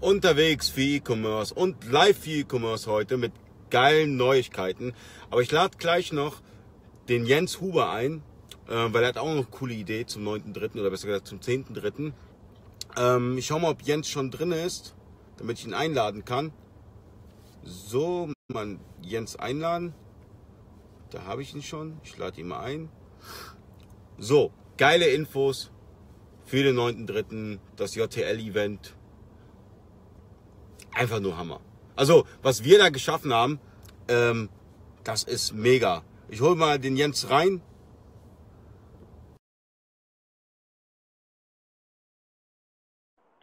unterwegs für E-Commerce und live für E-Commerce heute mit geilen Neuigkeiten. Aber ich lade gleich noch den Jens Huber ein, äh, weil er hat auch noch eine coole Idee zum 9.3. oder besser gesagt zum 10.3. Ähm, ich schau mal, ob Jens schon drin ist, damit ich ihn einladen kann. So, man Jens einladen. Da habe ich ihn schon. Ich lade ihn mal ein. So, geile Infos für den 9.3. das JTL-Event. Einfach nur Hammer. Also, was wir da geschaffen haben, ähm, das ist mega. Ich hole mal den Jens rein.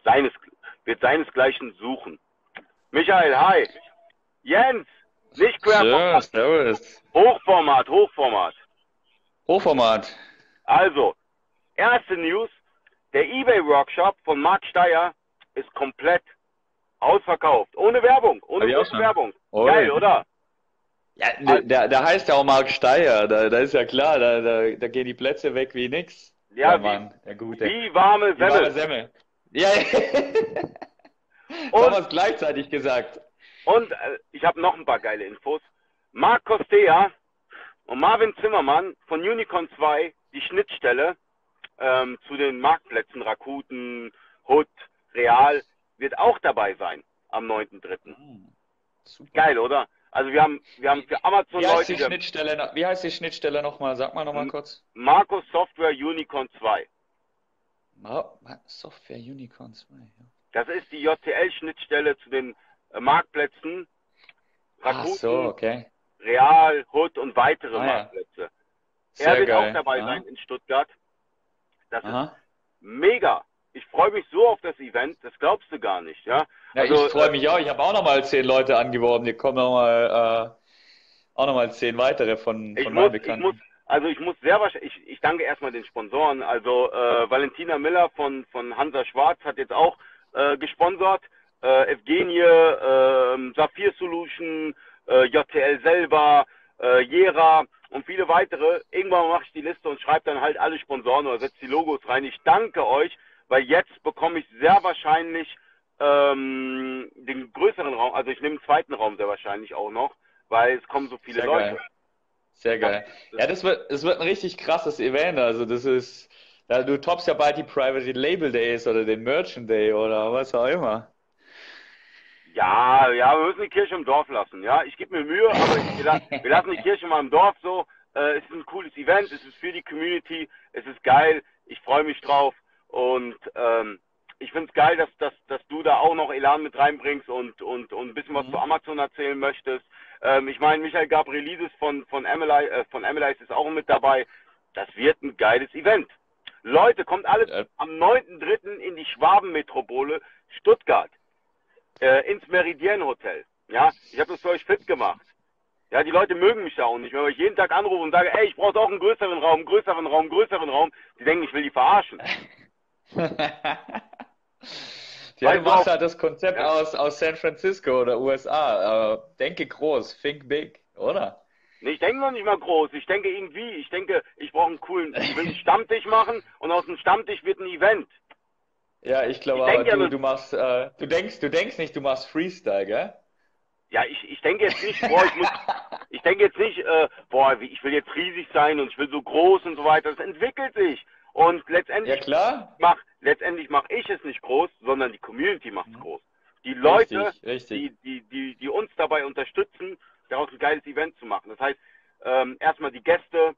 Seines, wird seinesgleichen suchen. Michael, hi. Jens, nicht Querformat. Ja, servus. Hochformat, Hochformat. Hochformat. Also, erste News. Der eBay-Workshop von Marc Steyer ist komplett ausverkauft. Ohne Werbung. Ohne Werbung. Oh, Geil, oder? Ja, der, der heißt ja auch Marc Steyer. Da, da ist ja klar, da, da, da gehen die Plätze weg wie nix. Ja, ja Mann, der Gute. Wie warme Semmel. Wie warme Semmel. Ja, ja. Und, haben wir es gleichzeitig gesagt. Und äh, ich habe noch ein paar geile Infos. Marc Costea und Marvin Zimmermann von Unicorn 2, die Schnittstelle ähm, zu den Marktplätzen Rakuten, Hood, Real, wird auch dabei sein am 9.3. Mhm. Geil, oder? Also wir haben, wir haben für Amazon wie heißt Leute. Die Schnittstelle, wie heißt die Schnittstelle nochmal? Sag mal nochmal kurz. Marco Software Unicorn 2. Software Unicorn 2, ja. Das ist die JTL-Schnittstelle zu den äh, Marktplätzen. Rakuten, Ach so, okay. Real, Hood und weitere ah, Marktplätze. Ja. Er wird geil. auch dabei ja. sein in Stuttgart. Das Aha. ist mega. Ich freue mich so auf das Event, das glaubst du gar nicht, ja. ja also, ich freue mich äh, auch. Ich habe auch nochmal zehn Leute angeworben. Die kommen nochmal, äh, auch nochmal zehn weitere von, von meinen Bekannten. Muss, also ich muss sehr wahrscheinlich, ich, ich danke erstmal den Sponsoren. Also äh, Valentina Miller von, von Hansa Schwarz hat jetzt auch äh, gesponsert. Äh, Evgenie, äh, Saphir Solution, äh, JTL selber, äh, Jera und viele weitere. Irgendwann mache ich die Liste und schreibe dann halt alle Sponsoren oder setze die Logos rein. Ich danke euch, weil jetzt bekomme ich sehr wahrscheinlich ähm, den größeren Raum, also ich nehme den zweiten Raum sehr wahrscheinlich auch noch, weil es kommen so viele sehr Leute. Geil. Sehr geil. Ja, das wird, das wird ein richtig krasses Event. Also das ist, ja, du toppst ja bald die Private Label Days oder den Merchant Day oder was auch immer. Ja, ja, wir müssen die Kirche im Dorf lassen. Ja, ich gebe mir Mühe, aber ich, wir, lassen, wir, lassen, die Kirche mal im Dorf so. Äh, es ist ein cooles Event, es ist für die Community, es ist geil, ich freue mich drauf und ähm, ich finde es geil, dass, dass, dass du da auch noch Elan mit reinbringst und, und, und ein bisschen was mhm. zu Amazon erzählen möchtest. Ähm, ich meine, Michael Gabrielidis von, von Emily, äh, von Emily ist auch mit dabei. Das wird ein geiles Event. Leute, kommt alles ja. am 9.3. in die Schwabenmetropole Stuttgart äh, ins Meridian Hotel. Ja, ich habe das für euch fit gemacht. Ja, die Leute mögen mich da auch nicht. Wenn ich jeden Tag anrufe und sage, ey, ich brauche auch einen größeren Raum, größeren Raum, größeren Raum, die denken, ich will die verarschen. ja, du machst halt das Konzept ja. aus, aus San Francisco oder USA. Denke groß, think big, oder? Nee, ich denke noch nicht mal groß. Ich denke irgendwie, ich denke, ich brauche einen coolen, ich will einen Stammtisch machen und aus dem Stammtisch wird ein Event. Ja, ich glaube aber, du, ja, du machst, äh, du denkst, du denkst nicht, du machst Freestyle, gell? Ja, ich, ich denke jetzt nicht, boah, ich muss, ich denke jetzt nicht, äh, boah, ich will jetzt riesig sein und ich will so groß und so weiter. Das entwickelt sich. Und letztendlich ja, klar. mach, letztendlich mache ich es nicht groß, sondern die Community macht es mhm. groß. Die Leute, richtig, richtig. Die, die, die, die uns dabei unterstützen, daraus ein geiles Event zu machen. Das heißt, ähm, erstmal die Gäste,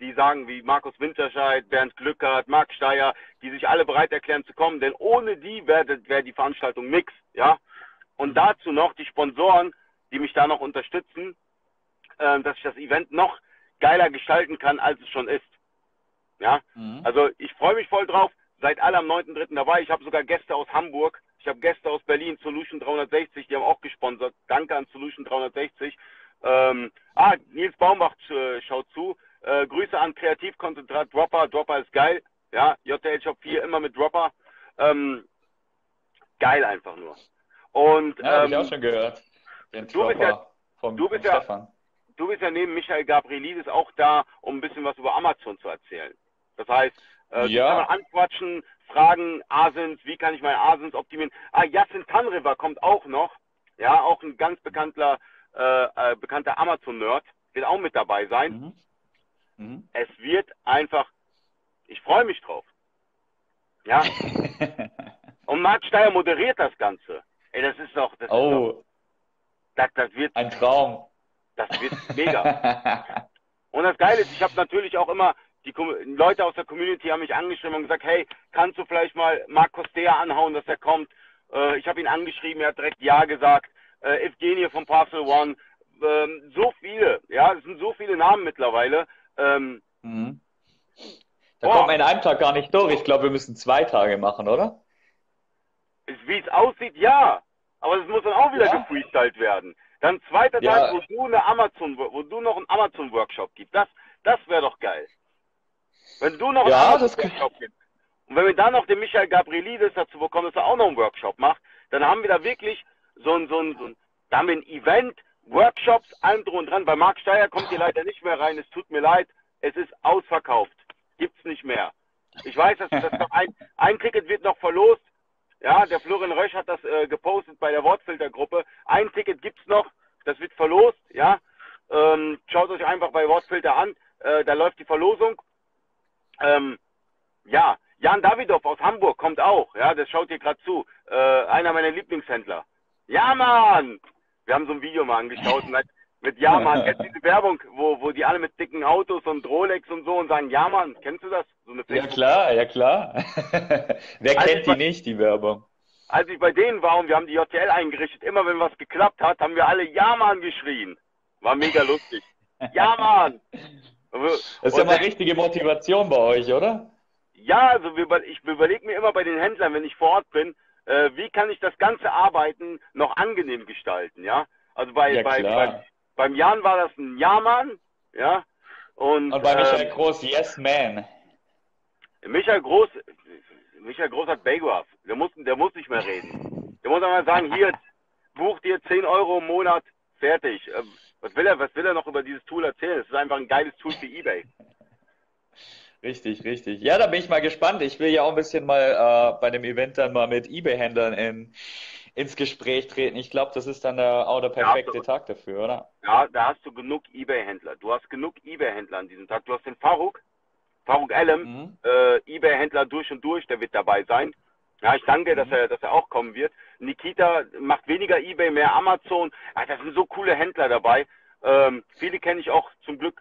die sagen wie Markus Winterscheid, Bernd Glückert, Marc Steyer, die sich alle bereit erklären zu kommen, denn ohne die wäre wär die Veranstaltung nix, ja. Und mhm. dazu noch die Sponsoren, die mich da noch unterstützen, äh, dass ich das Event noch geiler gestalten kann, als es schon ist. Ja, mhm. also ich freue mich voll drauf. Seid alle am 9.3. dabei. Ich habe sogar Gäste aus Hamburg. Ich habe Gäste aus Berlin, Solution 360, die haben auch gesponsert. Danke an Solution 360. Ähm, ah, Nils Baumbach äh, schaut zu. Äh, Grüße an Kreativkonzentrat Dropper. Dropper ist geil. Ja, JTL Shop 4 immer mit Dropper. Ähm, geil einfach nur. Und, ja, ähm, habe ich auch schon gehört. Den du bist ja, vom, du bist ja, du bist ja neben Michael Gabrielidis auch da, um ein bisschen was über Amazon zu erzählen. Das heißt, äh, ja. kann man anquatschen, Fragen, Asins, wie kann ich meine Asins optimieren? Ah, Yassin Tanriver kommt auch noch. Ja, auch ein ganz bekannter, äh, äh, bekannter Amazon-Nerd. Wird auch mit dabei sein. Mhm. Mhm. Es wird einfach, ich freue mich drauf. Ja. Und Marc Steyer moderiert das Ganze. Ey, das ist doch, das oh. ist doch, das, das wird, ein Traum. Das wird mega. und das Geile ist, ich habe natürlich auch immer, die Leute aus der Community haben mich angeschrieben und gesagt, hey, kannst du vielleicht mal Marc Costea anhauen, dass er kommt? Äh, ich habe ihn angeschrieben, er hat direkt Ja gesagt. Äh, Evgenie von Parcel One. Ähm, so viele, ja, es sind so viele Namen mittlerweile. Ähm, mhm. Da kommt man in einem Tag gar nicht durch. Ich glaube, wir müssen zwei Tage machen, oder? Wie es aussieht, ja. Aber es muss dann auch wieder ja. gefreestylt werden. Dann zweiter ja. Tag, wo du eine Amazon, wo du noch einen Amazon-Workshop gibst. Das, das wäre doch geil. Wenn du noch ja, einen Amazon-Workshop gibst. Und wenn wir dann noch den Michael Gabrielidis dazu bekommen, dass er auch noch einen Workshop macht, dann haben wir da wirklich so ein, so ein, so ein da haben wir ein Event, Workshops, allem drum und dran. Bei Marc Steyer kommt ihr leider nicht mehr rein. Es tut mir leid. Es ist ausverkauft. Gibt's nicht mehr. Ich weiß, dass, dass noch ein, ein Ticket wird noch verlost. Ja, der Florian Rösch hat das äh, gepostet bei der Wortfiltergruppe. Ein Ticket gibt's noch, das wird verlost. Ja, ähm, schaut euch einfach bei Wortfilter an. Äh, da läuft die Verlosung. Ähm, ja, Jan Davidow aus Hamburg kommt auch. Ja, das schaut ihr gerade zu. Äh, einer meiner Lieblingshändler. Ja, Mann! Wir haben so ein Video mal angeschaut und mit Ja, Mann. Kennst du diese Werbung, wo, wo die alle mit dicken Autos und Rolex und so und sagen, Ja, Mann. Kennst du das? So eine ja, klar, ja, klar. Wer als kennt die bei, nicht, die Werbung? Als ich bei denen war und wir haben die JTL eingerichtet, immer wenn was geklappt hat, haben wir alle Ja, Mann geschrien. War mega lustig. ja, Mann! Das ist ja mal richtige Motivation bei euch, oder? Ja, also ich überlege mir immer bei den Händlern, wenn ich vor Ort bin, äh, wie kann ich das ganze Arbeiten noch angenehm gestalten, ja? Also bei, ja, bei, bei, beim Jan war das ein Ja-Mann, ja. Und, und bei Michael ähm, Groß, Yes Man. Michael Groß, Michael Groß hat Bagwaf. Der muss, der muss nicht mehr reden. Der muss einmal sagen, hier, buch dir 10 Euro im Monat, fertig. Was will er, was will er noch über dieses Tool erzählen? Es ist einfach ein geiles Tool für eBay. Richtig, richtig. Ja, da bin ich mal gespannt. Ich will ja auch ein bisschen mal äh, bei dem Event dann mal mit eBay-Händlern in, ins Gespräch treten. Ich glaube, das ist dann der, auch der perfekte Tag dafür, oder? Ja, da hast du genug eBay-Händler. Du hast genug eBay-Händler an diesem Tag. Du hast den Faruk, Faruk Alem, mhm. äh, eBay-Händler durch und durch, der wird dabei sein. Ja, ich danke, mhm. dass er, dass er auch kommen wird. Nikita macht weniger eBay, mehr Amazon. Ach, das sind so coole Händler dabei. Ähm, viele kenne ich auch zum Glück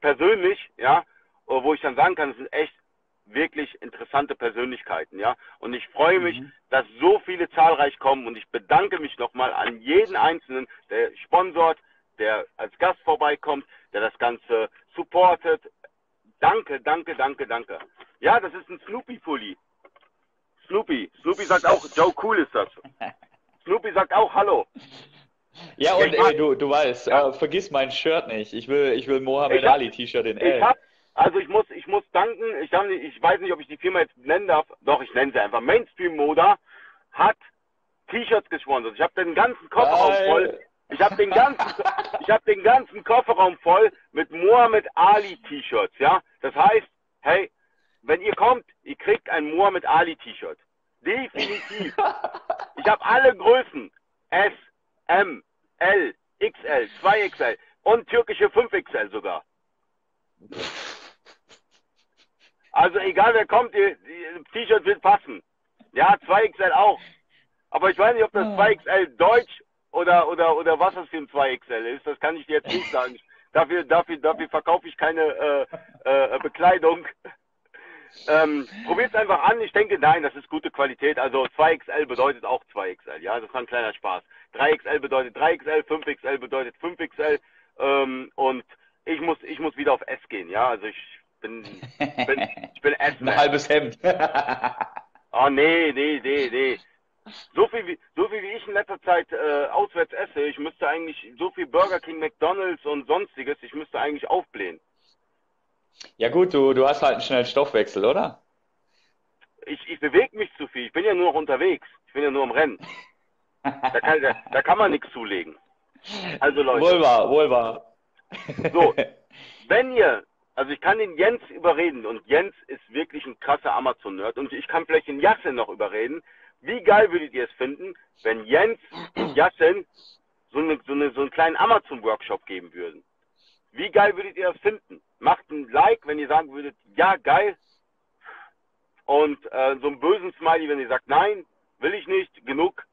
persönlich, ja, wo ich dann sagen kann, es sind echt wirklich interessante Persönlichkeiten, ja. Und ich freue mich, mhm. dass so viele zahlreich kommen und ich bedanke mich nochmal an jeden Einzelnen, der sponsort, der als Gast vorbeikommt, der das Ganze supportet. Danke, danke, danke, danke. Ja, das ist ein Snoopy-Pulli. Snoopy. Snoopy sagt auch, Joe Cool ist das. Snoopy sagt auch Hallo. Ja, und ey, du, du weißt, ja. äh, vergiss mein Shirt nicht. Ich will, ich will Mohammed Ali T-Shirt in L. Ich hab, also ich muss, ich muss danken, ich, hab, ich weiß nicht, ob ich die Firma jetzt nennen darf, doch, ich nenne sie einfach. Mainstream Moda hat T-Shirts gesponsert. Ich habe den ganzen Kofferraum Geil. voll. Ich habe den ganzen, ich habe den ganzen Kofferraum voll mit Mohammed Ali T-Shirts, ja. Das heißt, hey, wenn ihr kommt, ihr kriegt ein Mohammed Ali T-Shirt. Definitiv. Ich habe alle Größen. S, M, L, XL, 2XL und türkische 5XL sogar. Also egal wer kommt, die, die T-Shirt wird passen. Ja, 2XL auch. Aber ich weiß nicht, ob das 2XL Deutsch oder, oder, oder was das für ein 2XL ist. Das kann ich dir jetzt nicht sagen. Dafür, dafür, dafür verkaufe ich keine äh, äh, Bekleidung. Ähm, Probiert es einfach an. Ich denke, nein, das ist gute Qualität. Also 2XL bedeutet auch 2XL. Ja, das ist ein kleiner Spaß. 3XL bedeutet 3XL, 5XL bedeutet 5XL. Ähm, und ich muss, ich muss wieder auf S gehen. Ja, also ich bin, bin, ich bin Ein halbes Hemd. oh nee, nee, nee, nee. So viel, wie, so viel wie ich in letzter Zeit äh, auswärts esse, ich müsste eigentlich so viel Burger King, McDonalds und sonstiges, ich müsste eigentlich aufblähen. Ja gut, du, du hast halt einen schnellen Stoffwechsel, oder? Ich, ich bewege mich zu viel, ich bin ja nur noch unterwegs, ich bin ja nur am Rennen. Da kann, da, da kann man nichts zulegen. Also Leute. Wohl wahr, wohl wahr. So, wenn ihr also ich kann den Jens überreden und Jens ist wirklich ein krasser Amazon-Nerd und ich kann vielleicht den Jassen noch überreden. Wie geil würdet ihr es finden, wenn Jens und Jassen so, eine, so, eine, so einen kleinen Amazon-Workshop geben würden? Wie geil würdet ihr das finden? Macht ein Like, wenn ihr sagen würdet, ja, geil. Und äh, so einen bösen Smiley, wenn ihr sagt, nein, will ich nicht, genug,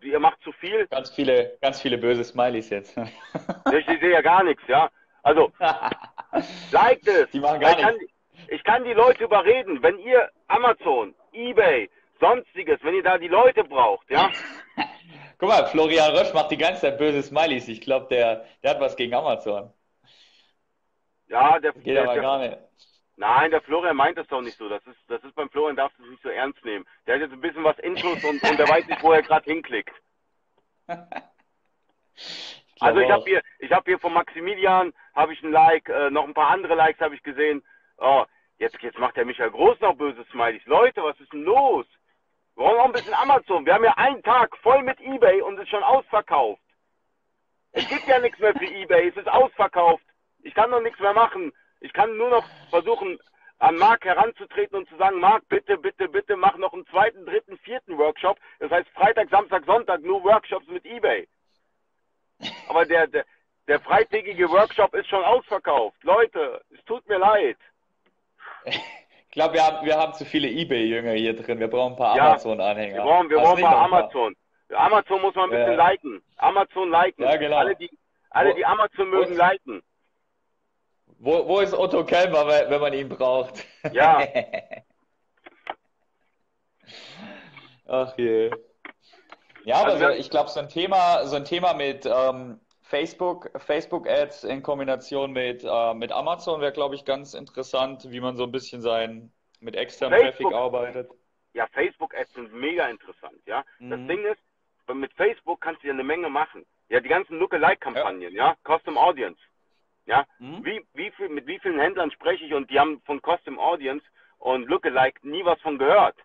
ihr macht zu viel. Ganz viele, ganz viele böse Smileys jetzt. ich sehe ja gar nichts, ja. Also, liked es. Die machen gar ich, kann, ich kann die Leute überreden, wenn ihr Amazon, Ebay, sonstiges, wenn ihr da die Leute braucht, ja. Guck mal, Florian Rösch macht die ganze Zeit böse Smileys. Ich glaube, der, der hat was gegen Amazon. Ja, der geht der, aber gar nicht. Nein, der Florian meint das doch nicht so. Das ist, das ist beim Florian darfst du es nicht so ernst nehmen. Der hat jetzt ein bisschen was Infos und, und der weiß nicht, wo er gerade hinklickt. also ich habe hier, ich habe hier von Maximilian habe ich ein Like, äh, noch ein paar andere Likes habe ich gesehen. Oh, jetzt, jetzt macht der Michael Groß noch böse Smileys. Leute, was ist denn los? Wir wollen noch ein bisschen Amazon. Wir haben ja einen Tag voll mit eBay und es ist schon ausverkauft. Es gibt ja nichts mehr für eBay. Es ist ausverkauft. Ich kann noch nichts mehr machen. Ich kann nur noch versuchen, an Marc heranzutreten und zu sagen, Marc, bitte, bitte, bitte mach noch einen zweiten, dritten, vierten Workshop. Das heißt Freitag, Samstag, Sonntag nur Workshops mit eBay. Aber der, der, der freitägige Workshop ist schon ausverkauft. Leute, es tut mir leid. Ich glaube, wir haben, wir haben zu viele eBay-Jünger hier drin. Wir brauchen ein paar ja, Amazon-Anhänger. Wir brauchen, wir brauchen ein paar Amazon. Amazon muss man ein bisschen ja. liken. Amazon liken. Ja, genau. Alle, die, alle, die Amazon mögen, liken. Wo, wo ist Otto Kelmer, wenn man ihn braucht? Ja. Ach je. Ja, aber also, so, ich glaube, so ein Thema, so ein Thema mit ähm, Facebook, Facebook Ads in Kombination mit, äh, mit Amazon wäre, glaube ich, ganz interessant, wie man so ein bisschen sein mit externem Traffic arbeitet. Ja, Facebook Ads sind mega interessant, ja. Mhm. Das Ding ist, mit Facebook kannst du ja eine Menge machen. Ja, die ganzen Lookalike-Kampagnen, ja. ja, Custom Audience. Ja, mhm. wie, wie viel, mit wie vielen Händlern spreche ich und die haben von Custom Audience und Lookalike nie was von gehört.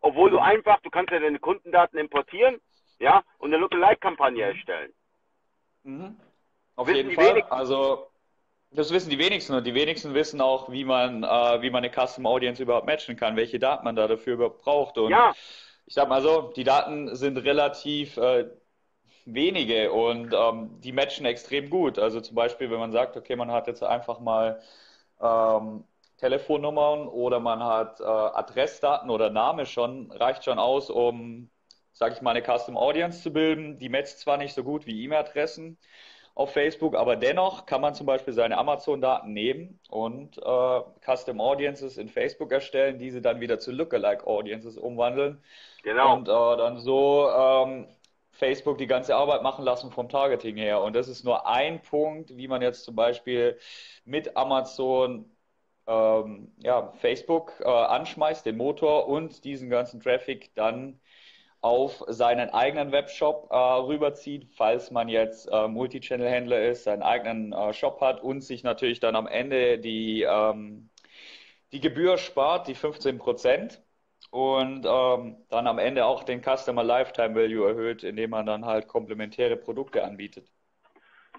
Obwohl mhm. du einfach, du kannst ja deine Kundendaten importieren, ja, und eine Lookalike-Kampagne mhm. erstellen. Mhm. Auf wissen jeden Fall. Also, das wissen die wenigsten und die wenigsten wissen auch, wie man, äh, wie man eine Custom Audience überhaupt matchen kann, welche Daten man da dafür überhaupt braucht. Und ja. ich sag mal so, die Daten sind relativ äh, wenige und ähm, die matchen extrem gut. Also zum Beispiel, wenn man sagt, okay, man hat jetzt einfach mal ähm, Telefonnummern oder man hat äh, Adressdaten oder Name schon, reicht schon aus, um, sage ich mal, eine Custom Audience zu bilden. Die matcht zwar nicht so gut wie E-Mail-Adressen auf Facebook, aber dennoch kann man zum Beispiel seine Amazon-Daten nehmen und äh, Custom Audiences in Facebook erstellen, diese dann wieder zu Lookalike Audiences umwandeln. Genau. Und äh, dann so ähm, Facebook die ganze Arbeit machen lassen vom Targeting her. Und das ist nur ein Punkt, wie man jetzt zum Beispiel mit Amazon ähm, ja, Facebook äh, anschmeißt, den Motor und diesen ganzen Traffic dann auf seinen eigenen Webshop äh, rüberzieht, falls man jetzt äh, Multichannel-Händler ist, seinen eigenen äh, Shop hat und sich natürlich dann am Ende die, ähm, die Gebühr spart, die 15 Prozent und ähm, dann am Ende auch den Customer Lifetime Value erhöht, indem man dann halt komplementäre Produkte anbietet.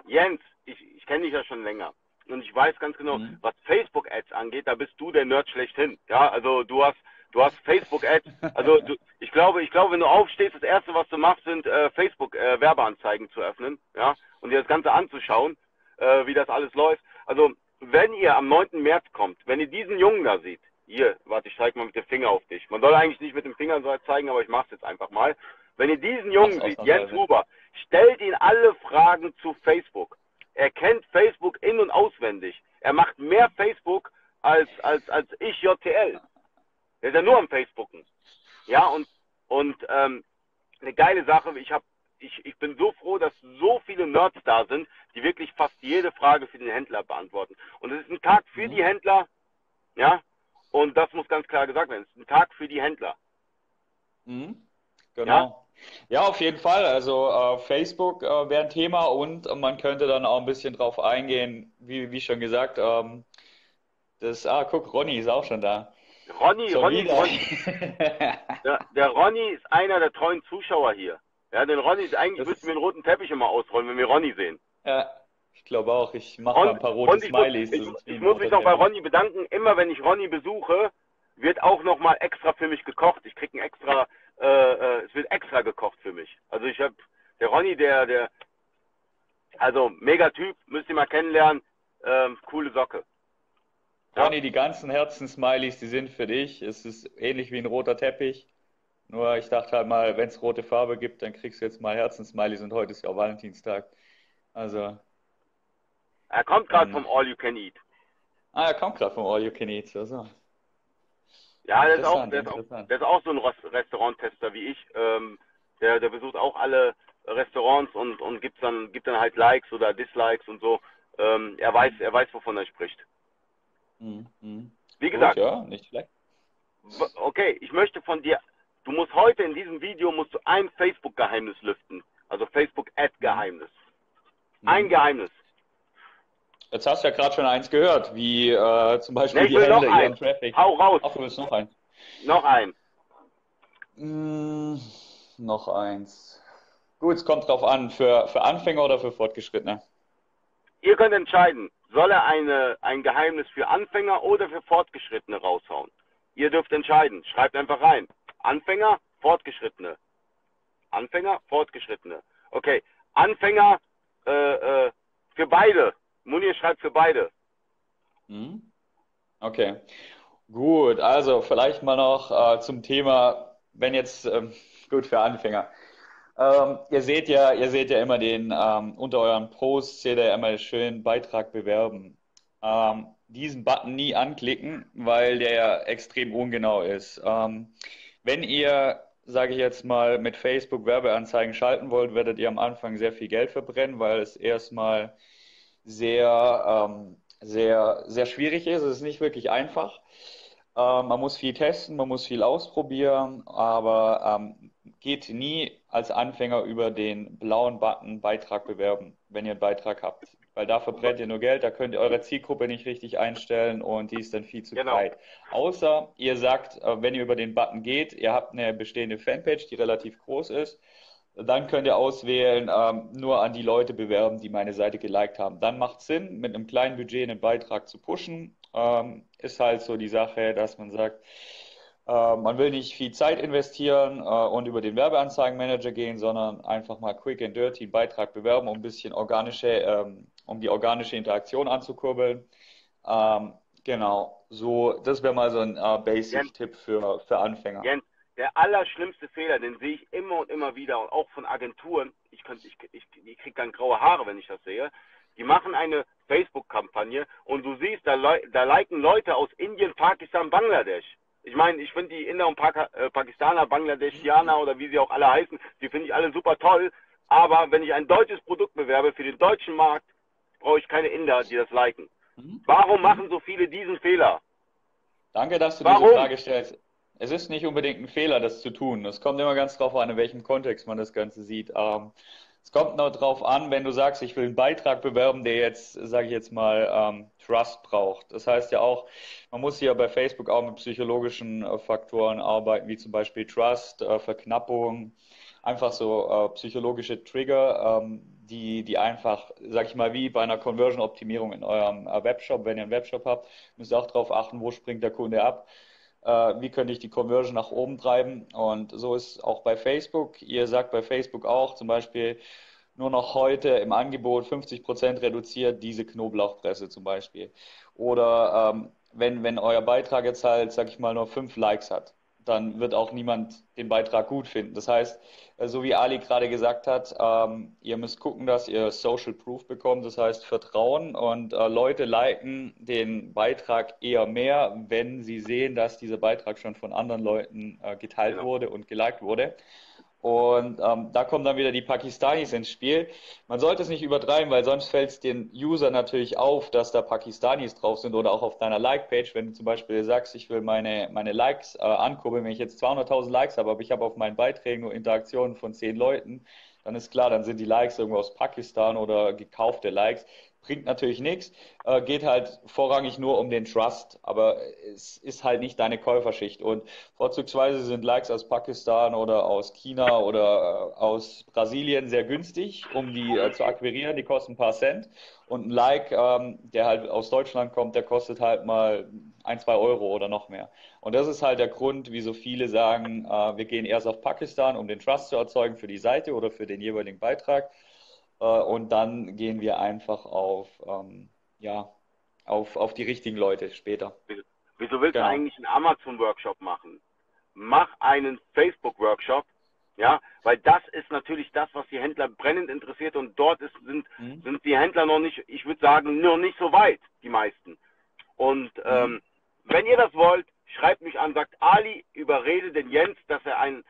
Jens, ich, ich kenne dich ja schon länger und ich weiß ganz genau, mhm. was Facebook Ads angeht, da bist du der Nerd schlechthin. Ja, also du hast du hast Facebook Ads, also du, ich glaube, ich glaube, wenn du aufstehst, das erste, was du machst, sind äh, Facebook äh, Werbeanzeigen zu öffnen, ja, und dir das Ganze anzuschauen, äh, wie das alles läuft. Also wenn ihr am 9. März kommt, wenn ihr diesen Jungen da seht, hier, warte, ich zeige mal mit dem Finger auf dich. Man soll eigentlich nicht mit dem Finger so zeigen, aber ich mache es jetzt einfach mal. Wenn ihr diesen Jungen seht, Jens Huber, stellt ihn alle Fragen zu Facebook. Er kennt Facebook in- und auswendig. Er macht mehr Facebook als, als, als ich JTL. Er ist ja nur am Facebooken. Ja, und, und ähm, eine geile Sache, ich, hab, ich, ich bin so froh, dass so viele Nerds da sind, die wirklich fast jede Frage für den Händler beantworten. Und es ist ein Tag für mhm. die Händler, ja, und das muss ganz klar gesagt werden. Es ist ein Tag für die Händler. Mhm. Genau. Ja? ja? auf jeden Fall. Also äh, Facebook äh, wäre ein Thema und man könnte dann auch ein bisschen drauf eingehen, wie, wie schon gesagt. Ähm, das, ah, guck, Ronny ist auch schon da. Ronny, schon Ronny, Ronny. der, der, Ronny ist einer der treuen Zuschauer hier. Ja, denn Ronny ist eigentlich, das müssten wir den roten Teppich immer ausrollen, wenn wir Ronny sehen. Ja, Ich glaube auch, ich mache mal ein paar rote ich Smileys. Muss, ich, ich muss mich noch bei Ronny bedanken. Immer wenn ich Ronny besuche, wird auch nochmal extra für mich gekocht. Ich kriege ein extra, äh, äh, es wird extra gekocht für mich. Also ich habe, der Ronny, der, der, also mega Typ, müsst ihr mal kennenlernen, ähm, coole Socke. Ronny, die ganzen Herzen-Smileys, die sind für dich. Es ist ähnlich wie ein roter Teppich. Nur ich dachte halt mal, wenn es rote Farbe gibt, dann kriegst du jetzt mal Herzen-Smileys und heute ist ja auch Valentinstag. Also. Er kommt gerade vom All You Can Eat. Ah, er kommt gerade vom All You Can Eat. Also. Ja, der ist, auch, der, ist auch, der ist auch so ein Restauranttester wie ich. Ähm, der, der besucht auch alle Restaurants und, und gibt dann, gibt dann halt Likes oder Dislikes und so. Ähm, er weiß, er weiß, wovon er spricht. Mhm. Wie gesagt. Gut, ja, nicht schlecht. Okay, ich möchte von dir, du musst heute in diesem Video musst du ein Facebook-Geheimnis lüften. Also Facebook-Ad-Geheimnis. Mhm. Ein Geheimnis. Jetzt hast du ja gerade schon eins gehört, wie äh, zum Beispiel nee, die Hände ihren Traffic. Hau raus. Ach, du willst noch ein. Noch ein. Mm, noch eins. Gut, es kommt drauf an, für, für Anfänger oder für Fortgeschrittene? Ihr könnt entscheiden, soll er eine, ein Geheimnis für Anfänger oder für Fortgeschrittene raushauen? Ihr dürft entscheiden. Schreibt einfach rein. Anfänger, Fortgeschrittene. Anfänger, Fortgeschrittene. Okay. Anfänger äh, äh, für beide. Munir schreibt für beide. Mhm. Okay. Gut, also vielleicht mal noch äh, zum Thema, wenn jetzt, ähm, gut für Anfänger. Ähm, ihr seht ja, ihr seht ja immer den, ähm, unter euren Posts seht ihr immer schön Beitrag bewerben. Ähm, diesen Button nie anklicken, weil der ja extrem ungenau ist. Ähm, wenn ihr, sage ich jetzt mal, mit Facebook Werbeanzeigen schalten wollt, werdet ihr am Anfang sehr viel Geld verbrennen, weil es erstmal sehr, ähm, sehr, sehr schwierig ist. Es ist nicht wirklich einfach. Ähm, man muss viel testen, man muss viel ausprobieren, aber ähm, geht nie als Anfänger über den blauen Button Beitrag bewerben, wenn ihr einen Beitrag habt. Weil da verbrennt ihr nur Geld, da könnt ihr eure Zielgruppe nicht richtig einstellen und die ist dann viel zu genau. breit. Außer ihr sagt, äh, wenn ihr über den Button geht, ihr habt eine bestehende Fanpage, die relativ groß ist dann könnt ihr auswählen, ähm, nur an die Leute bewerben, die meine Seite geliked haben. Dann macht es Sinn, mit einem kleinen Budget einen Beitrag zu pushen. Ähm, ist halt so die Sache, dass man sagt, äh, man will nicht viel Zeit investieren äh, und über den Werbeanzeigenmanager gehen, sondern einfach mal quick and dirty einen Beitrag bewerben, um ein bisschen organische, ähm, um die organische Interaktion anzukurbeln. Ähm, genau, so, das wäre mal so ein äh, Basic-Tipp für, für Anfänger. Jens, der allerschlimmste Fehler, den sehe ich immer und immer wieder und auch von Agenturen, ich, könnte, ich, ich, ich kriege dann graue Haare, wenn ich das sehe, die machen eine Facebook-Kampagne und du siehst, da, da liken Leute aus Indien, Pakistan, Bangladesch. Ich meine, ich finde die Inder und Pak äh, Pakistaner, Bangladeschianer oder wie sie auch alle heißen, die finde ich alle super toll. Aber wenn ich ein deutsches Produkt bewerbe für den deutschen Markt, brauche ich keine Inder, die das liken. Mhm. Warum machen so viele diesen Fehler? Danke, dass du Warum? diese Frage stellst. Es ist nicht unbedingt ein Fehler, das zu tun. Es kommt immer ganz drauf an, in welchem Kontext man das Ganze sieht. Ähm, es kommt nur darauf an, wenn du sagst, ich will einen Beitrag bewerben, der jetzt, sage ich jetzt mal, ähm, Trust braucht. Das heißt ja auch, man muss hier bei Facebook auch mit psychologischen äh, Faktoren arbeiten, wie zum Beispiel Trust, äh, Verknappung, einfach so äh, psychologische Trigger, ähm, die, die einfach, sag ich mal, wie bei einer Conversion-Optimierung in eurem äh, Webshop, wenn ihr einen Webshop habt, müsst ihr auch darauf achten, wo springt der Kunde ab wie könnte ich die Conversion nach oben treiben. Und so ist auch bei Facebook. Ihr sagt bei Facebook auch zum Beispiel nur noch heute im Angebot 50% reduziert diese Knoblauchpresse zum Beispiel. Oder ähm, wenn, wenn euer Beitrag jetzt halt, sag ich mal, nur fünf Likes hat, dann wird auch niemand den Beitrag gut finden. Das heißt, äh, so wie Ali gerade gesagt hat, ähm, ihr müsst gucken, dass ihr Social Proof bekommt, das heißt Vertrauen und äh, Leute liken den Beitrag eher mehr, wenn sie sehen, dass dieser Beitrag schon von anderen Leuten äh, geteilt genau. wurde und geliked wurde. Und ähm, da kommen dann wieder die Pakistanis ins Spiel. Man sollte es nicht übertreiben, weil sonst fällt es den User natürlich auf, dass da Pakistanis drauf sind oder auch auf deiner Like-Page. Wenn du zum Beispiel sagst, ich will meine, meine Likes äh, ankurbeln, wenn ich jetzt 200.000 Likes habe, aber ich habe auf meinen Beiträgen nur Interaktionen von 10 Leuten, dann ist klar, dann sind die Likes irgendwo aus Pakistan oder gekaufte Likes. Bringt natürlich nichts, äh, geht halt vorrangig nur um den Trust, aber es ist halt nicht deine Käuferschicht. Und vorzugsweise sind Likes aus Pakistan oder aus China oder äh, aus Brasilien sehr günstig, um die äh, zu akquirieren. Die kosten ein paar Cent. Und ein Like, ähm, der halt aus Deutschland kommt, der kostet halt mal ein, zwei Euro oder noch mehr. Und das ist halt der Grund, wieso viele sagen, äh, wir gehen erst auf Pakistan, um den Trust zu erzeugen für die Seite oder für den jeweiligen Beitrag. Äh, und dann gehen wir einfach auf, ähm, ja, auf, auf die richtigen Leute später. Wieso willst genau. du eigentlich einen Amazon-Workshop machen? Mach einen Facebook-Workshop, ja, weil das ist natürlich das, was die Händler brennend interessiert und dort ist, sind, mhm. sind die Händler noch nicht, ich würde sagen, noch nicht so weit, die meisten. Und mhm. ähm, wenn ihr das wollt, schreibt mich an, sagt Ali, überrede den Jens, dass er einen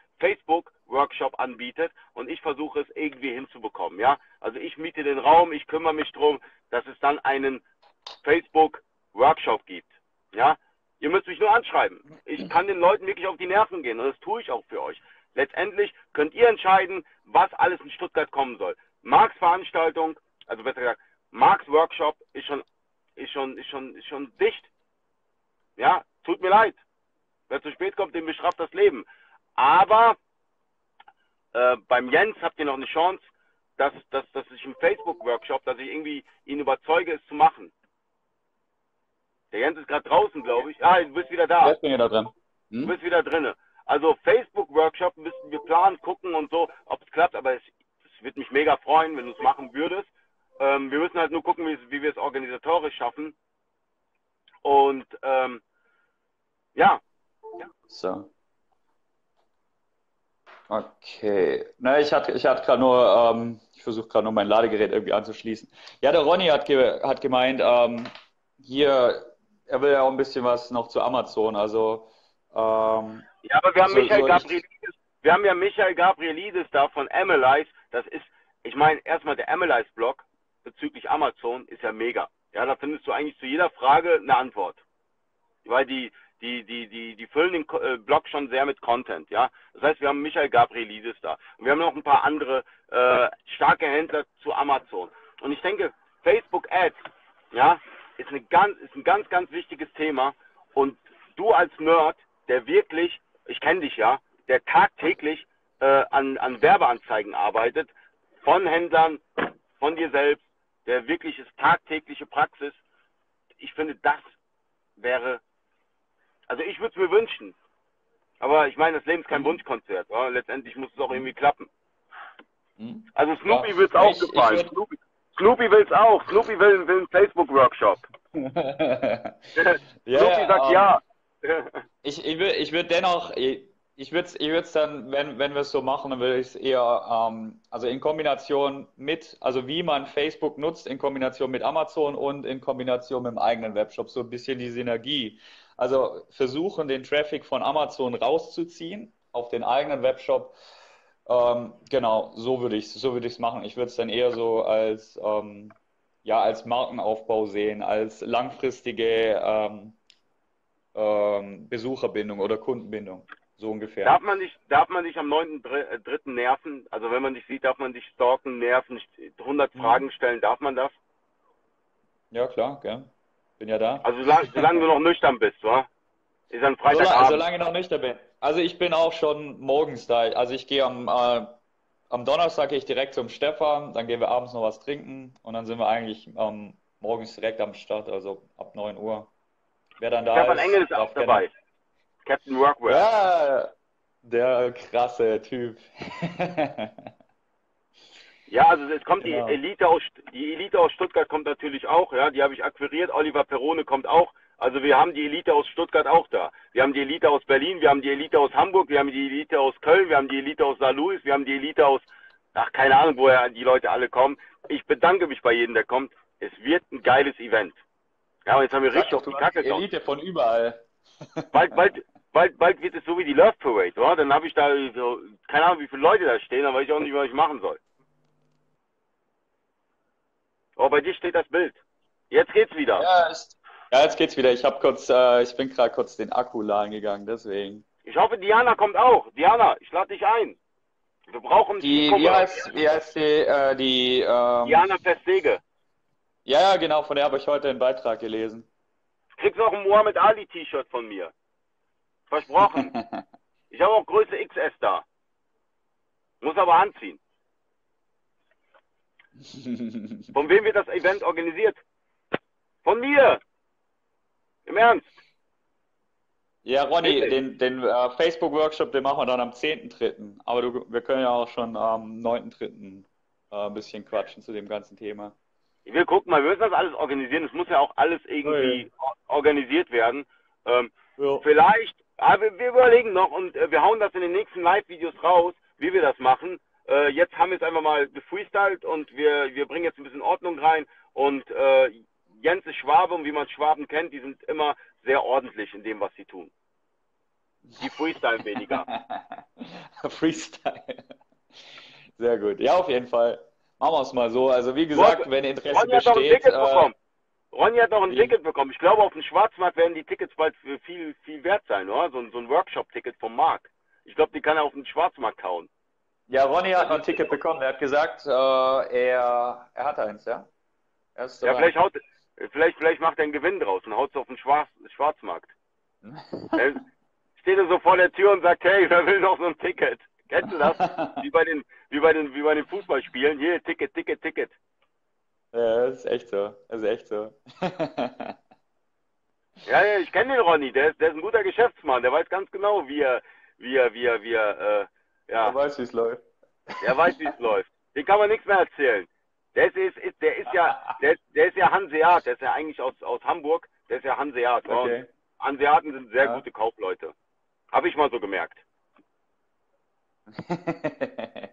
Facebook-Workshop anbietet und ich versuche es irgendwie hinzubekommen, ja. Also ich miete den Raum, ich kümmere mich darum, dass es dann einen Facebook-Workshop gibt, ja. Ihr müsst mich nur anschreiben. Ich kann den Leuten wirklich auf die Nerven gehen und das tue ich auch für euch. Letztendlich könnt ihr entscheiden, was alles in Stuttgart kommen soll. Marks Veranstaltung, also besser gesagt, Marks Workshop ist schon, ist schon, ist schon, ist schon dicht. Ja, tut mir leid. Wer zu spät kommt, dem bestraft das Leben. Aber äh, beim Jens habt ihr noch eine Chance, dass, dass, dass ich im Facebook-Workshop, dass ich irgendwie ihn überzeuge, es zu machen. Der Jens ist gerade draußen, glaube ich. Ah, du bist wieder da. Jetzt bin ich da drin. Hm? Du bist wieder drinne. Also Facebook-Workshop müssten wir planen, gucken und so, ob es klappt. Aber es, es wird mich mega freuen, wenn du es machen würdest. Ähm, wir müssen halt nur gucken, wie, wie wir es organisatorisch schaffen. Und ähm, ja. ja. So. Okay. Na, ich hatte, ich hatte gerade nur, ähm, ich versuche gerade nur mein Ladegerät irgendwie anzuschließen. Ja, der Ronny hat, ge hat gemeint, ähm, hier, er will ja auch ein bisschen was noch zu Amazon. Also ähm, ja, aber wir haben so, Michael so Gabrielidis, wir haben ja Michael Gabrielidis da von Amelize. Das ist, ich meine, erstmal der Amelize-Blog bezüglich Amazon ist ja mega. Ja, da findest du eigentlich zu jeder Frage eine Antwort. Weil die, die, die, die, die füllen den äh, Blog schon sehr mit Content, ja. Das heißt, wir haben Michael Gabrielidis da. Und wir haben noch ein paar andere äh, starke Händler zu Amazon. Und ich denke, Facebook Ads, ja, ist, eine ganz, ist ein ganz, ganz wichtiges Thema. Und du als Nerd, der wirklich, ich kenne dich ja, der tagtäglich äh, an, an Werbeanzeigen arbeitet, von Händlern, von dir selbst, der wirklich ist tagtägliche Praxis. Ich finde, das wäre, also ich würde es mir wünschen. Aber ich meine, das Leben ist kein mhm. Wunschkonzert. Ja? Letztendlich muss es auch irgendwie klappen. Mhm. Also Snoopy ja, wird es auch gefallen. Ich, Snoopy, Snoopy will es auch. Snoopy will, will einen Facebook-Workshop. ja, Snoopy sagt um, ja. ich ich würde ich würd dennoch, ich würde es ich dann, wenn, wenn wir es so machen, dann würde ich es eher, ähm, also in Kombination mit, also wie man Facebook nutzt, in Kombination mit Amazon und in Kombination mit dem eigenen Webshop, so ein bisschen die Synergie. Also versuchen, den Traffic von Amazon rauszuziehen auf den eigenen Webshop. Ähm, genau, so würde ich es so würd machen. Ich würde es dann eher so als, ähm, ja, als Markenaufbau sehen, als langfristige ähm, ähm, Besucherbindung oder Kundenbindung. So ungefähr. Darf man dich, darf man dich am 9.3. Äh, nerven? Also wenn man dich sieht, darf man dich stalken, nerven, 100 mhm. Fragen stellen, darf man das? Ja, klar, gern. Bin ja da. Also solange, solange du noch nüchtern bist, wa? Ist ein Freitagabend. Solange, solange ich noch nüchtern bin. Also ich bin auch schon morgens da. Also ich gehe am, äh, am Donnerstag gehe ich direkt zum Stefan, dann gehen wir abends noch was trinken und dann sind wir eigentlich ähm, morgens direkt am Start, also ab 9 Uhr. Wer dann da Stefan ist, Engel ist auch dabei. Captain Rockwell. Ja, der krasse Typ. ja, also es kommt genau. die Elite aus die Elite aus Stuttgart kommt natürlich auch, ja, die habe ich akquiriert. Oliver Perone kommt auch. Also wir haben die Elite aus Stuttgart auch da. Wir haben die Elite aus Berlin, wir haben die Elite aus Hamburg, wir haben die Elite aus Köln, wir haben die Elite aus St. Louis, wir haben die Elite aus, ach keine Ahnung, woher die Leute alle kommen. Ich bedanke mich bei jedem, der kommt. Es wird ein geiles Event. Ja, und jetzt haben wir richtig auf die Kacke Elite von überall. Bald, bald, bald, bald wird es so wie die Love Parade, oder? Dann habe ich da so, keine Ahnung, wie viele Leute da stehen, dann weiß ich auch nicht, was ich machen soll. Oh, bei dir steht das Bild. Jetzt geht's wieder. Ja, ist, ja jetzt geht's wieder. Ich habe kurz, äh, ich bin gerade kurz den Akku laden gegangen, deswegen. Ich hoffe, Diana kommt auch. Diana, ich lade dich ein. Wir brauchen die. Wie heißt, wie heißt die? Äh, die ähm, Diana Festege. Ja, ja, genau, von der habe ich heute einen Beitrag gelesen. Kriegst auch ein Muhammad Ali T-Shirt von mir. Versprochen. ich habe auch Größe XS da. Muss aber anziehen. Von wem wird das Event organisiert? Von mir. Im Ernst. Ja, Ronny, Richtig. den, den uh, Facebook-Workshop, den machen wir dann am 10.3. Aber du, wir können ja auch schon am 9.3. Uh, ein bisschen quatschen zu dem ganzen Thema. Wir gucken mal, wir müssen das alles organisieren. Es muss ja auch alles irgendwie oh, ja. organisiert werden. Ähm, ja. Vielleicht, aber ah, wir überlegen noch und äh, wir hauen das in den nächsten Live-Videos raus, wie wir das machen. Äh, jetzt haben wir es einfach mal gefreestylt und wir, wir bringen jetzt ein bisschen Ordnung rein. Und äh, Jens ist Schwabe und wie man Schwaben kennt, die sind immer sehr ordentlich in dem, was sie tun. Die Freestyle weniger. Freestyle. Sehr gut. Ja, auf jeden Fall. Machen wir es mal so. Also wie gesagt, wenn Interesse Ronny besteht... Hat noch ein Ticket äh, bekommen. Ronny hat noch ein Ticket bekommen. Ich glaube, auf dem Schwarzmarkt werden die Tickets bald für viel, viel wert sein, oder? So, so ein Workshop-Ticket vom Markt. Ich glaube, die kann er auf den Schwarzmarkt hauen. Ja, Ronny hat noch ein Ticket bekommen. Er hat gesagt, äh, er, er hat eins, ja? ja, vielleicht, haut, vielleicht, vielleicht macht er einen Gewinn draus und haut es auf den Schwarz, Schwarzmarkt. er steht er so vor der Tür und sagt, hey, wer will noch so ein Ticket? Kennst du das? wie bei den, wie bei den, wie bei den Fußballspielen. Hier, Ticket, Ticket, Ticket. Ja, das ist echt so. Das ist echt so. ja, ja, ich kenne den Ronny. Der ist, der ist ein guter Geschäftsmann. Der weiß ganz genau, wie er, wie er, wie er, wie er, äh, ja. Der weiß, wie es läuft. Der weiß, wie es läuft. Den kann man nichts mehr erzählen. Der ist, ist, ist, der ist ja, der, der ist ja Hanseat. Der ist ja eigentlich aus, aus Hamburg. Der ist ja Hanseat. Okay. Hanseaten sind sehr ja. gute Kaufleute. Habe ich mal so gemerkt.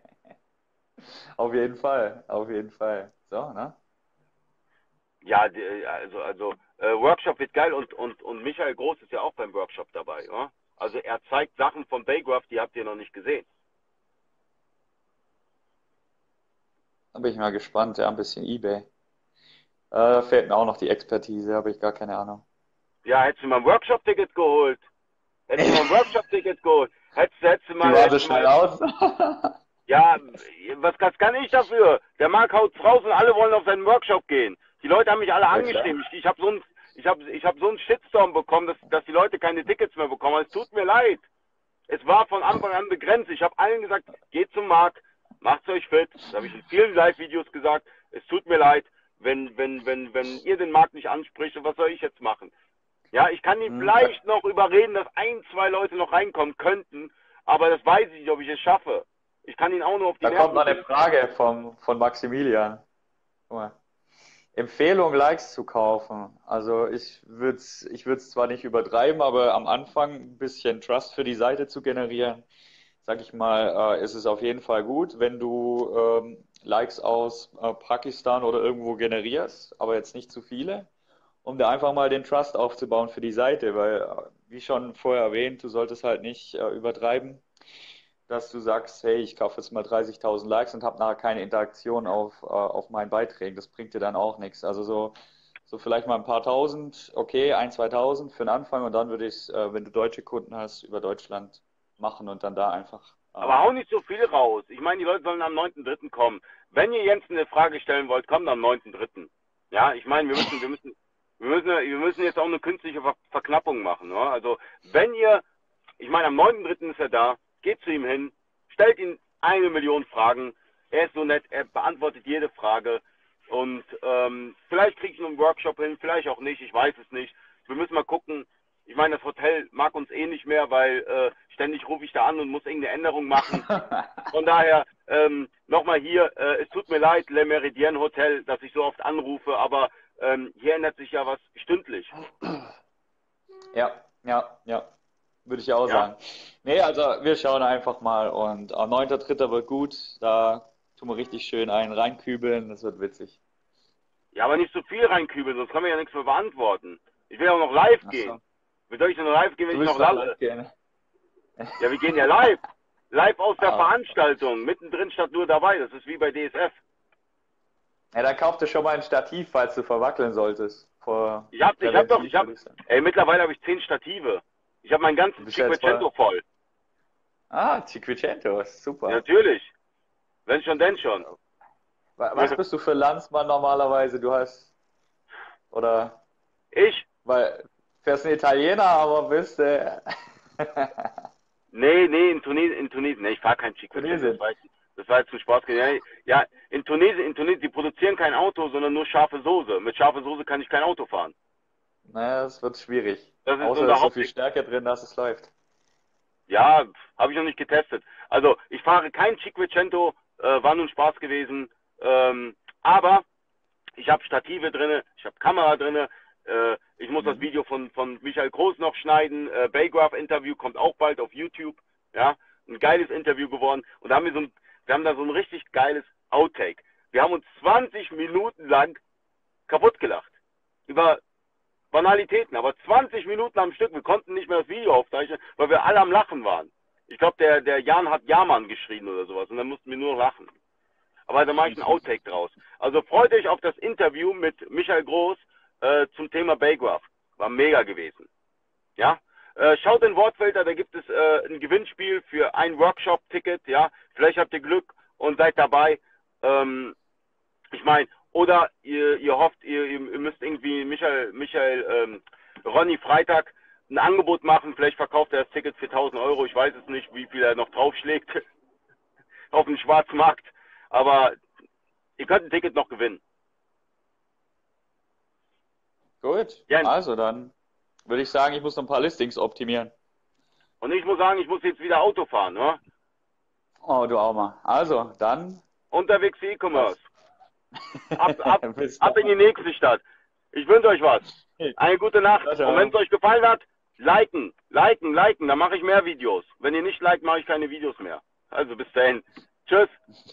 auf jeden Fall, auf jeden Fall. So, ne? Ja, also, also äh, Workshop wird geil und, und, und Michael Groß ist ja auch beim Workshop dabei. Oder? Also er zeigt Sachen von Baygraph, die habt ihr noch nicht gesehen. Da bin ich mal gespannt, ja, ein bisschen Ebay. Äh, da fehlt mir auch noch die Expertise, habe ich gar keine Ahnung. Ja, hättest du mal ein Workshop-Ticket geholt. Hättest du mal ein Workshop-Ticket geholt. Hättest, hättest du mal. Warst schnell mal... aus. ja, was, was kann ich dafür? Der Marc haut raus und alle wollen auf seinen Workshop gehen. Die Leute haben mich alle angeschrieben. Ich, ich habe so ein, ich habe ich hab so einen Shitstorm bekommen, dass, dass die Leute keine Tickets mehr bekommen. Es tut mir leid. Es war von Anfang an begrenzt. Ich habe allen gesagt, geht zum Markt, macht euch fit. Das habe ich in vielen Live-Videos gesagt. Es tut mir leid, wenn, wenn, wenn, wenn ihr den Markt nicht anspricht, was soll ich jetzt machen? Ja, ich kann ihn mhm. vielleicht noch überreden, dass ein, zwei Leute noch reinkommen könnten, aber das weiß ich nicht, ob ich es schaffe. Ich kann ihn auch nur auf die Da Nerven kommt noch eine Frage vom, von Maximilian. Guck mal. Empfehlung, Likes zu kaufen. Also ich würde es ich würd's zwar nicht übertreiben, aber am Anfang ein bisschen Trust für die Seite zu generieren, sag ich mal, äh, ist es auf jeden Fall gut, wenn du ähm, Likes aus äh, Pakistan oder irgendwo generierst, aber jetzt nicht zu viele um da einfach mal den Trust aufzubauen für die Seite, weil, wie schon vorher erwähnt, du solltest halt nicht äh, übertreiben, dass du sagst, hey, ich kaufe jetzt mal 30.000 Likes und habe nachher keine Interaktion auf, äh, auf meinen Beiträgen. Das bringt dir dann auch nichts. Also so, so vielleicht mal ein paar tausend, okay, ein, zweitausend für den Anfang und dann würde ich äh, wenn du deutsche Kunden hast, über Deutschland machen und dann da einfach. Äh, Aber hau nicht so viel raus. Ich meine, die Leute sollen am 9.3. kommen. Wenn ihr Jens eine Frage stellen wollt, kommt am 9.3. Ja, ich meine, wir müssen, wir müssen, wir müssen, wir müssen jetzt auch eine künstliche Ver Verknappung machen. Ne? Also wenn ihr, ich meine, am 9.3. ist er da, geht zu ihm hin, stellt ihm eine Million Fragen. Er ist so nett, er beantwortet jede Frage. Und ähm, vielleicht kriege ich einen Workshop hin, vielleicht auch nicht, ich weiß es nicht. Wir müssen mal gucken. Ich meine, das Hotel mag uns eh nicht mehr, weil äh, ständig rufe ich da an und muss irgendeine Änderung machen. Von daher ähm, nochmal hier, äh, es tut mir leid, Le Meridien Hotel, dass ich so oft anrufe, aber ähm, hier ändert sich ja was stündlich. Ja, ja, ja. Würde ich auch ja. sagen. Nee, also wir schauen einfach mal und am 9.3. wird gut. Da tun wir richtig schön einen reinkübeln. Das wird witzig. Ja, aber nicht so viel reinkübeln, sonst kann man ja nichts mehr beantworten. Ich will auch noch live Ach gehen. So. Wie soll ich denn noch live gehen, wenn du ich noch live gehen? Ja, wir gehen ja live. Live aus der ah. Veranstaltung. Mittendrin statt nur dabei. Das ist wie bei DSF. Ja, dann kauf dir schon mal ein Stativ, falls du verwackeln solltest. Vor ich hab, ich hab doch, ich hab, ey, mittlerweile habe ich zehn Stative. Ich habe mein ganzes Cinquecento voll. Ah, Cinquecento, super. Ja, natürlich. Wenn schon, denn schon. Was bist du für Landsmann normalerweise? Du hast Oder? Ich? Weil, fährst ein Italiener, aber bist äh... Nee, nee, in Tunesien, in Tunesien. Nee, ich fahre kein Tunesien. Das war, jetzt, das war jetzt zum Spaß. Ja, in Tunesien, in Tunesien, die produzieren kein Auto, sondern nur scharfe Soße. Mit scharfer Soße kann ich kein Auto fahren. Naja, das wird schwierig. Das ist Außer ist so viel Stärke drin, dass es läuft. Ja, habe ich noch nicht getestet. Also ich fahre kein Cinquecento, äh, war nun Spaß gewesen. Ähm, aber ich habe Stative drinne, ich habe Kamera drinne. Äh, ich muss mhm. das Video von, von Michael Groß noch schneiden. Äh, Baygraph Interview kommt auch bald auf YouTube. Ja, ein geiles Interview geworden. Und da haben wir so ein, wir haben da so ein richtig geiles Outtake. Wir haben uns 20 Minuten lang kaputt gelacht. Über Banalitäten, aber 20 Minuten am Stück. Wir konnten nicht mehr das Video aufzeichnen, weil wir alle am Lachen waren. Ich glaube, der, der Jan hat Jamann geschrien oder sowas und dann mussten wir nur lachen. Aber da mache ich einen Outtake draus. Also freut euch auf das Interview mit Michael Groß äh, zum Thema Baygraph. War mega gewesen. Ja? Äh, schaut in Wortfelder, da gibt es äh, ein Gewinnspiel für ein Workshop-Ticket. Ja? Vielleicht habt ihr Glück und seid dabei. Ähm, ich meine, oder ihr, ihr hofft, ihr, ihr müsst irgendwie Michael, Michael ähm, Ronny Freitag ein Angebot machen. Vielleicht verkauft er das Ticket für 1000 Euro. Ich weiß es nicht, wie viel er noch draufschlägt auf dem Schwarzmarkt. Aber ihr könnt ein Ticket noch gewinnen. Gut, Jens. also dann würde ich sagen, ich muss noch ein paar Listings optimieren. Und ich muss sagen, ich muss jetzt wieder Auto fahren, ne? Oh, du auch mal. Also, dann. Unterwegs E-Commerce. Ab, ab, ab in die nächste Stadt. Ich wünsche euch was. Eine gute Nacht. Und wenn es euch gefallen hat, liken, liken, liken. Dann mache ich mehr Videos. Wenn ihr nicht liked, mache ich keine Videos mehr. Also bis dahin. Tschüss.